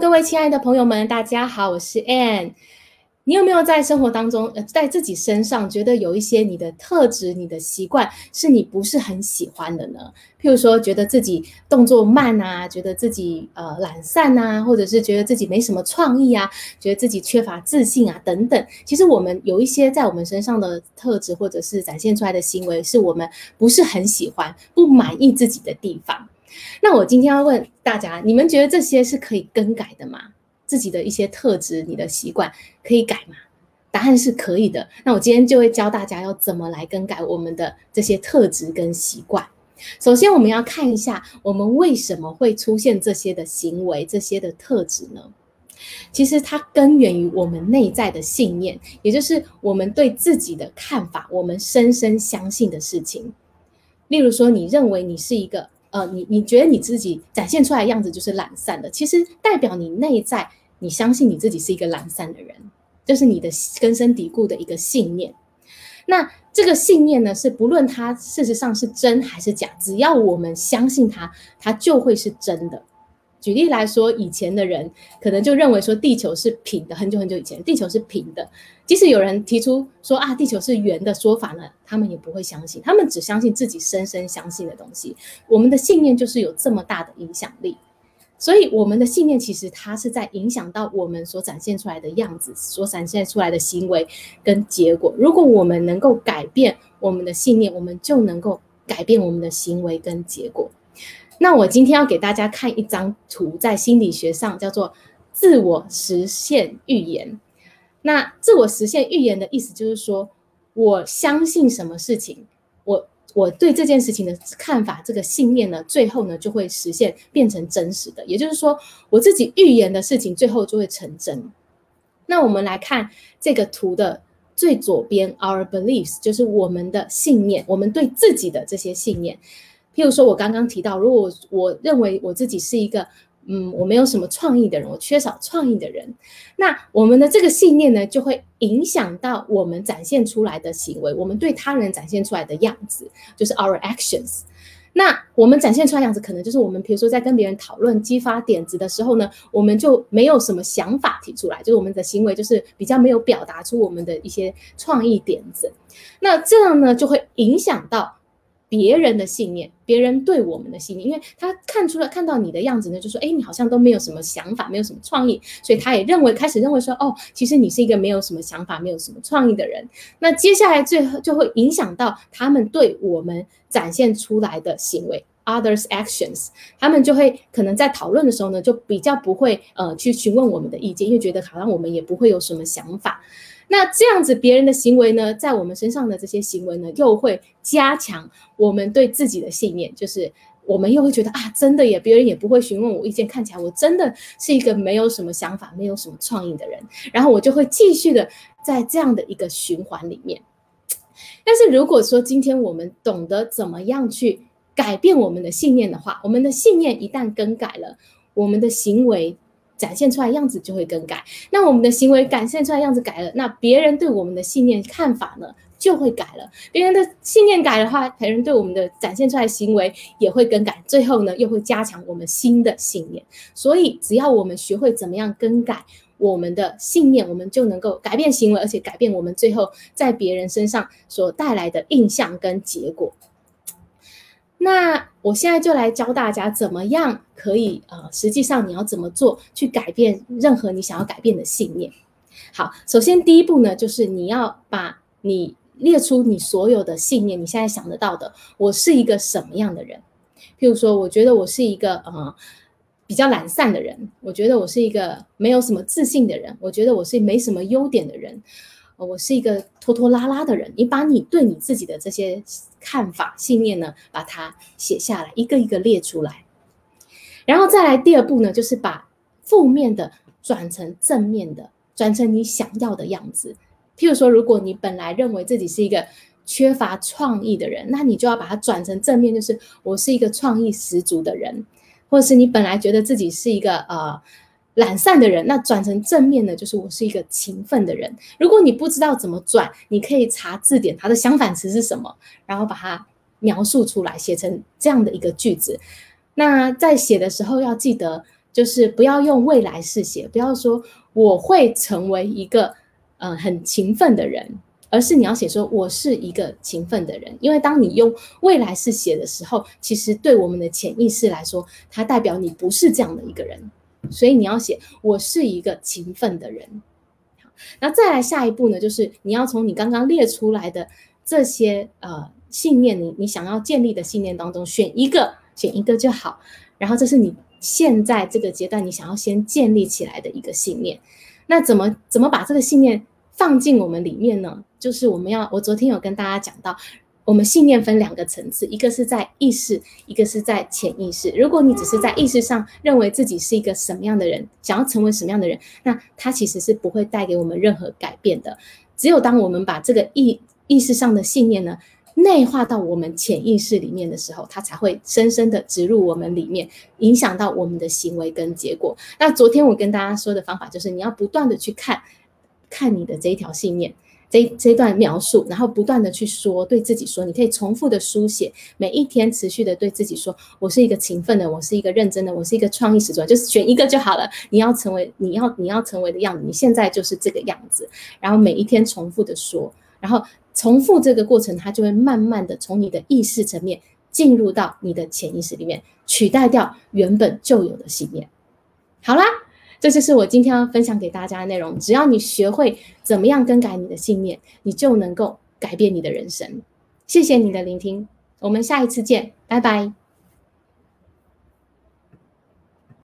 各位亲爱的朋友们，大家好，我是 Ann。你有没有在生活当中，呃，在自己身上觉得有一些你的特质、你的习惯是你不是很喜欢的呢？譬如说，觉得自己动作慢啊，觉得自己呃懒散啊，或者是觉得自己没什么创意啊，觉得自己缺乏自信啊等等。其实我们有一些在我们身上的特质，或者是展现出来的行为，是我们不是很喜欢、不满意自己的地方。那我今天要问大家，你们觉得这些是可以更改的吗？自己的一些特质，你的习惯可以改吗？答案是可以的。那我今天就会教大家要怎么来更改我们的这些特质跟习惯。首先，我们要看一下我们为什么会出现这些的行为、这些的特质呢？其实它根源于我们内在的信念，也就是我们对自己的看法，我们深深相信的事情。例如说，你认为你是一个。呃，你你觉得你自己展现出来的样子就是懒散的，其实代表你内在你相信你自己是一个懒散的人，这、就是你的根深蒂固的一个信念。那这个信念呢，是不论它事实上是真还是假，只要我们相信它，它就会是真的。举例来说，以前的人可能就认为说地球是平的，很久很久以前，地球是平的。即使有人提出说啊，地球是圆的说法呢，他们也不会相信，他们只相信自己深深相信的东西。我们的信念就是有这么大的影响力，所以我们的信念其实它是在影响到我们所展现出来的样子，所展现出来的行为跟结果。如果我们能够改变我们的信念，我们就能够改变我们的行为跟结果。那我今天要给大家看一张图，在心理学上叫做自我实现预言。那自我实现预言的意思就是说，我相信什么事情，我我对这件事情的看法，这个信念呢，最后呢就会实现，变成真实的。也就是说，我自己预言的事情，最后就会成真。那我们来看这个图的最左边，our beliefs，就是我们的信念，我们对自己的这些信念。譬如说，我刚刚提到，如果我认为我自己是一个，嗯，我没有什么创意的人，我缺少创意的人，那我们的这个信念呢，就会影响到我们展现出来的行为，我们对他人展现出来的样子，就是 our actions。那我们展现出来样子，可能就是我们，比如说在跟别人讨论、激发点子的时候呢，我们就没有什么想法提出来，就是我们的行为就是比较没有表达出我们的一些创意点子。那这样呢，就会影响到。别人的信念，别人对我们的信念，因为他看出了看到你的样子呢，就说，哎，你好像都没有什么想法，没有什么创意，所以他也认为开始认为说，哦，其实你是一个没有什么想法，没有什么创意的人。那接下来最后就会影响到他们对我们展现出来的行为，others actions，他们就会可能在讨论的时候呢，就比较不会呃去询问我们的意见，因为觉得好像我们也不会有什么想法。那这样子，别人的行为呢，在我们身上的这些行为呢，又会加强我们对自己的信念，就是我们又会觉得啊，真的耶，别人也不会询问我意见，看起来我真的是一个没有什么想法、没有什么创意的人，然后我就会继续的在这样的一个循环里面。但是如果说今天我们懂得怎么样去改变我们的信念的话，我们的信念一旦更改了，我们的行为。展现出来样子就会更改，那我们的行为展现出来样子改了，那别人对我们的信念看法呢就会改了。别人的信念改的话，别人对我们的展现出来行为也会更改，最后呢又会加强我们新的信念。所以只要我们学会怎么样更改我们的信念，我们就能够改变行为，而且改变我们最后在别人身上所带来的印象跟结果。那我现在就来教大家怎么样可以呃，实际上你要怎么做去改变任何你想要改变的信念。好，首先第一步呢，就是你要把你列出你所有的信念，你现在想得到的，我是一个什么样的人？譬如说，我觉得我是一个呃比较懒散的人，我觉得我是一个没有什么自信的人，我觉得我是没什么优点的人。我是一个拖拖拉拉的人。你把你对你自己的这些看法、信念呢，把它写下来，一个一个列出来。然后再来第二步呢，就是把负面的转成正面的，转成你想要的样子。譬如说，如果你本来认为自己是一个缺乏创意的人，那你就要把它转成正面，就是我是一个创意十足的人。或者是你本来觉得自己是一个呃。懒散的人，那转成正面的，就是我是一个勤奋的人。如果你不知道怎么转，你可以查字典，它的相反词是什么，然后把它描述出来，写成这样的一个句子。那在写的时候要记得就是不要用未来式写，不要说我会成为一个呃很勤奋的人，而是你要写说我是一个勤奋的人。因为当你用未来式写的时候，其实对我们的潜意识来说，它代表你不是这样的一个人。所以你要写我是一个勤奋的人。那再来下一步呢，就是你要从你刚刚列出来的这些呃信念，你你想要建立的信念当中选一个，选一个就好。然后这是你现在这个阶段你想要先建立起来的一个信念。那怎么怎么把这个信念放进我们里面呢？就是我们要，我昨天有跟大家讲到。我们信念分两个层次，一个是在意识，一个是在潜意识。如果你只是在意识上认为自己是一个什么样的人，想要成为什么样的人，那它其实是不会带给我们任何改变的。只有当我们把这个意意识上的信念呢，内化到我们潜意识里面的时候，它才会深深的植入我们里面，影响到我们的行为跟结果。那昨天我跟大家说的方法就是，你要不断的去看，看你的这一条信念。这这段描述，然后不断的去说，对自己说，你可以重复的书写，每一天持续的对自己说，我是一个勤奋的，我是一个认真的，我是一个创意十足，就是选一个就好了。你要成为你要你要成为的样子，你现在就是这个样子。然后每一天重复的说，然后重复这个过程，它就会慢慢的从你的意识层面进入到你的潜意识里面，取代掉原本就有的信念。好啦。这就是我今天要分享给大家的内容。只要你学会怎么样更改你的信念，你就能够改变你的人生。谢谢你的聆听，我们下一次见，拜拜。